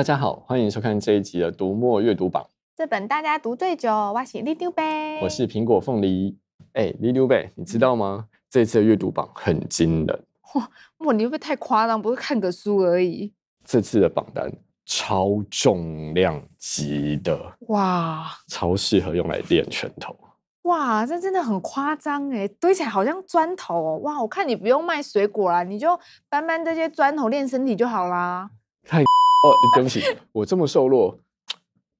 大家好，欢迎收看这一集的读墨阅读榜。这本大家读最久，我是里长伯，我是苹果凤梨。哎，里长伯，你知道吗？这次的阅读榜很惊人。哇，哇，你会不会太夸张？不是看个书而已。这次的榜单超重量级的，哇，超适合用来练拳头。哇，这真的很夸张哎，堆起来好像砖头哦。哇，我看你不用卖水果啦，你就搬搬这些砖头练身体就好啦。太哦，对不起，我这么瘦弱，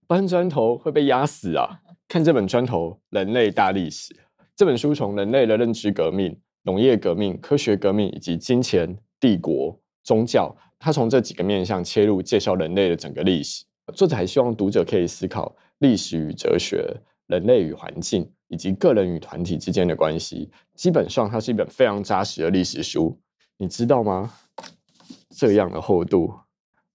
搬砖头会被压死啊！看这本《砖头：人类大历史》这本书，从人类的认知革命、农业革命、科学革命以及金钱、帝国、宗教，它从这几个面向切入，介绍人类的整个历史。作者还希望读者可以思考历史与哲学、人类与环境以及个人与团体之间的关系。基本上，它是一本非常扎实的历史书。你知道吗？这样的厚度。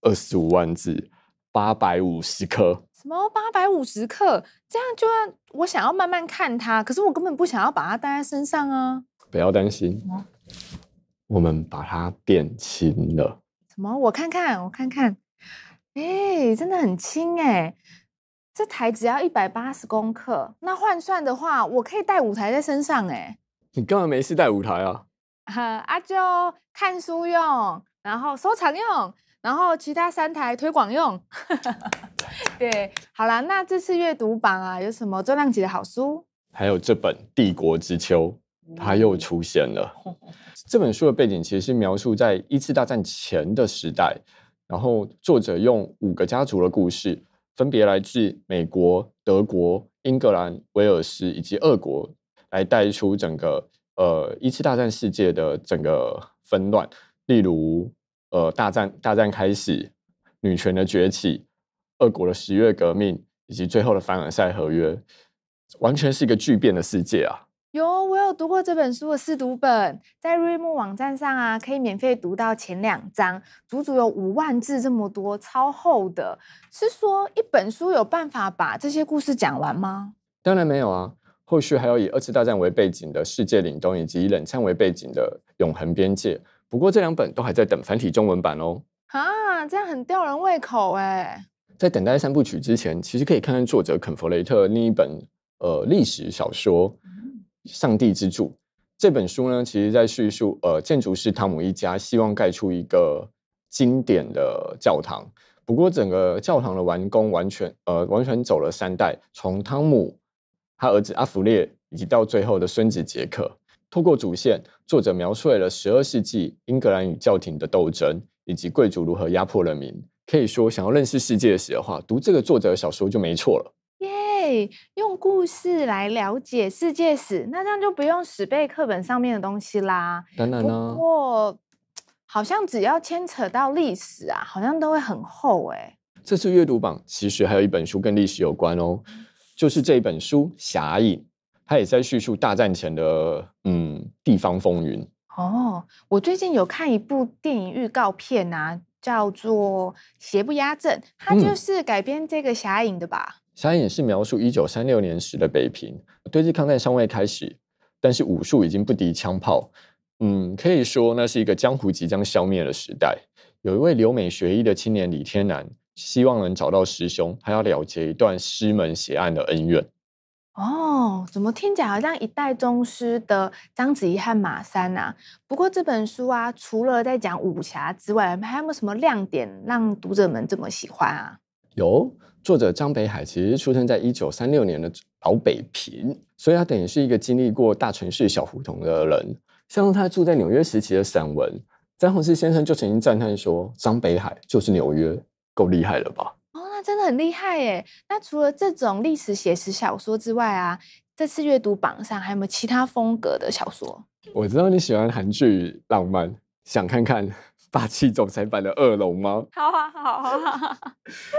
二十五万字，八百五十克。什么八百五十克？这样就要我想要慢慢看它，可是我根本不想要把它带在身上啊！不要担心，我们把它变轻了。什么？我看看，我看看。哎，真的很轻哎！这台只要一百八十公克，那换算的话，我可以带五台在身上哎。你干嘛没事带五台啊？啊，就看书用，然后收藏用。然后其他三台推广用，对，好啦，那这次阅读榜啊，有什么重量级的好书？还有这本《帝国之秋》，它又出现了。嗯、这本书的背景其实是描述在一次大战前的时代，然后作者用五个家族的故事，分别来自美国、德国、英格兰、威尔斯以及俄国，来带出整个呃一次大战世界的整个纷乱，例如。呃，大战大战开始，女权的崛起，俄国的十月革命，以及最后的凡尔赛合约，完全是一个巨变的世界啊！有，我有读过这本书的试读本，在瑞木网站上啊，可以免费读到前两章，足足有五万字这么多，超厚的。是说一本书有办法把这些故事讲完吗？当然没有啊，后续还有以二次大战为背景的世界凛冬，以及以冷战为背景的永恒边界。不过这两本都还在等繁体中文版哦。啊，这样很吊人胃口哎。在等待三部曲之前，其实可以看看作者肯弗雷特另一本呃历史小说《上帝之柱》这本书呢，其实在叙述呃建筑师汤姆一家希望盖出一个经典的教堂。不过整个教堂的完工完全呃完全走了三代，从汤姆他儿子阿弗列，以及到最后的孙子杰克。透过主线，作者描述了十二世纪英格兰与教廷的斗争，以及贵族如何压迫人民。可以说，想要认识世界史的话，读这个作者的小说就没错了。耶！用故事来了解世界史，那这样就不用死背课本上面的东西啦。当然呢。不过，好像只要牵扯到历史啊，好像都会很厚哎。这次阅读榜其实还有一本书跟历史有关哦，就是这本书《侠影》。他也在叙述大战前的嗯地方风云哦。我最近有看一部电影预告片啊，叫做《邪不压正》，它就是改编这个侠影的吧？侠影是描述一九三六年时的北平，对日抗战尚未开始，但是武术已经不敌枪炮。嗯，可以说那是一个江湖即将消灭的时代。有一位留美学医的青年李天南，希望能找到师兄，他要了结一段师门血案的恩怨。哦，怎么听起来好像一代宗师的章子怡和马三啊？不过这本书啊，除了在讲武侠之外，还有没有什么亮点让读者们这么喜欢啊？有，作者张北海其实出生在一九三六年的老北平，所以他等于是一个经历过大城市小胡同的人。像他住在纽约时期的散文，詹宏志先生就曾经赞叹说：“张北海就是纽约，够厉害了吧？”真的很厉害耶！那除了这种历史写实小说之外啊，这次阅读榜上还有没有其他风格的小说？我知道你喜欢韩剧浪漫，想看看霸气总裁版的恶龙吗？好啊，好啊，好啊！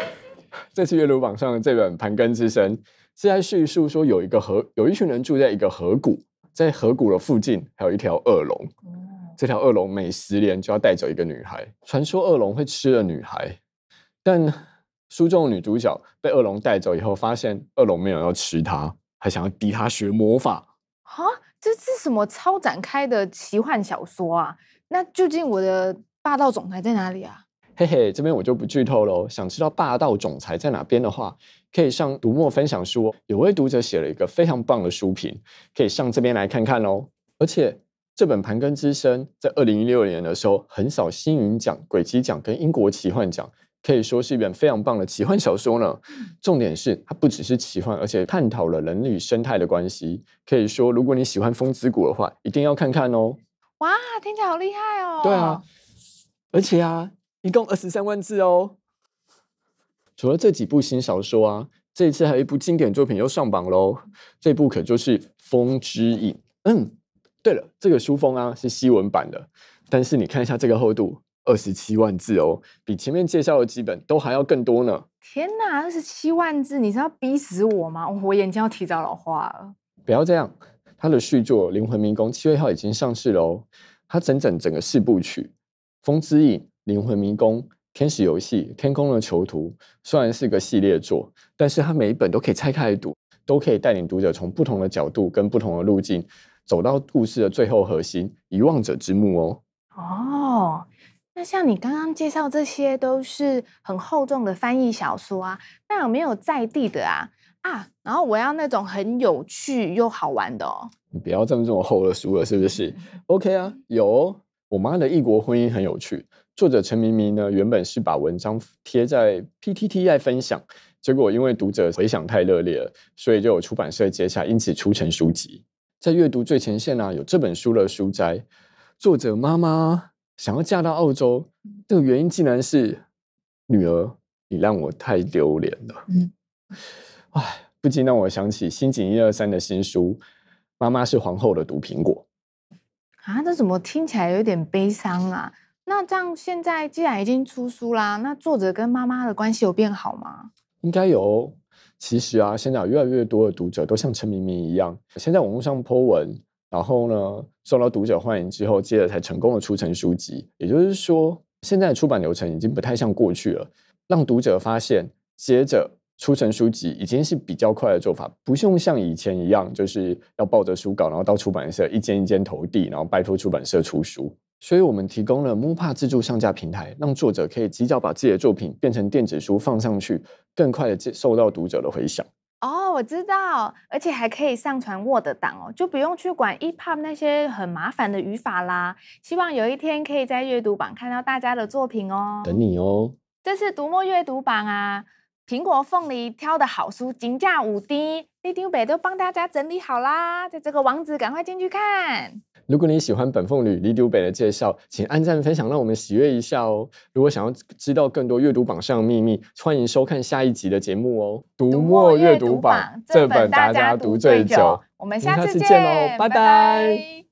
这次阅读榜上的这本《盘根之声》是在叙述说，有一个河，有一群人住在一个河谷，在河谷的附近还有一条恶龙。嗯、这条恶龙每十年就要带走一个女孩，传说恶龙会吃了女孩，但。书中的女主角被恶龙带走以后，发现恶龙没有要吃她，还想要逼她学魔法。啊，这是什么超展开的奇幻小说啊？那究竟我的霸道总裁在哪里啊？嘿嘿，这边我就不剧透喽。想知道霸道总裁在哪边的话，可以上读墨分享书，有位读者写了一个非常棒的书评，可以上这边来看看哦。而且这本《盘根之声》在二零一六年的时候横扫星云奖、轨迹奖跟英国奇幻奖，可以说是一本非常棒的奇幻小说呢。重点是它不只是奇幻，而且探讨了人与生态的关系。可以说，如果你喜欢风之谷的话，一定要看看哦。哇，听起来好厉害哦！对啊，而且啊。一共二十三万字哦！除了这几部新小说啊，这一次还有一部经典作品又上榜喽。这部可就是《风之影》。嗯，对了，这个书封啊是西文版的，但是你看一下这个厚度，二十七万字哦，比前面介绍的几本都还要更多呢。天哪，二十七万字，你是要逼死我吗？我眼睛要提早老化了。不要这样，他的续作《灵魂迷宫》七月号已经上市了哦。它整整整个四部曲，《风之影》。灵魂迷宫、天使游戏、天空的囚徒，虽然是个系列作，但是它每一本都可以拆开来读，都可以带领读者从不同的角度跟不同的路径，走到故事的最后核心——遗忘者之墓哦。哦，那像你刚刚介绍这些都是很厚重的翻译小说啊，那有没有在地的啊？啊，然后我要那种很有趣又好玩的哦。你不要这么这么厚的书了，是不是？OK 啊，有哦。我妈的异国婚姻很有趣。作者陈明明呢，原本是把文章贴在 PTT 分享，结果因为读者回响太热烈了，所以就有出版社接下，因此出成书籍。在阅读最前线呢、啊，有这本书的书斋。作者妈妈想要嫁到澳洲，这个原因竟然是女儿，你让我太丢脸了。嗯，哎，不禁让我想起新井一二三的新书《妈妈是皇后的毒苹果》啊，这怎么听起来有点悲伤啊？那这样，现在既然已经出书啦，那作者跟妈妈的关系有变好吗？应该有。其实啊，现在有越来越多的读者都像陈明明一样，先在网络上 po 文，然后呢，受到读者欢迎之后，接着才成功的出成书籍。也就是说，现在的出版流程已经不太像过去了，让读者发现，接着出成书籍已经是比较快的做法，不用像以前一样，就是要抱着书稿，然后到出版社一间一间投递，然后拜托出版社出书。所以我们提供了 MUPA 自助上架平台，让作者可以及早把自己的作品变成电子书放上去，更快的接受到读者的回响。哦，我知道，而且还可以上传 Word 档哦，就不用去管 EPUB 那些很麻烦的语法啦。希望有一天可以在阅读榜看到大家的作品哦。等你哦。这是读墨阅读榜啊，苹果凤梨挑的好书，金价五滴，里长伯都帮大家整理好啦，在这个网址赶快进去看。如果你喜欢本凤女李丢北的介绍，请按赞分享，让我们喜悦一下哦。如果想要知道更多阅读榜上的秘密，欢迎收看下一集的节目哦。读墨阅读榜，这本大家读最久。我们下次见喽，拜拜。拜拜。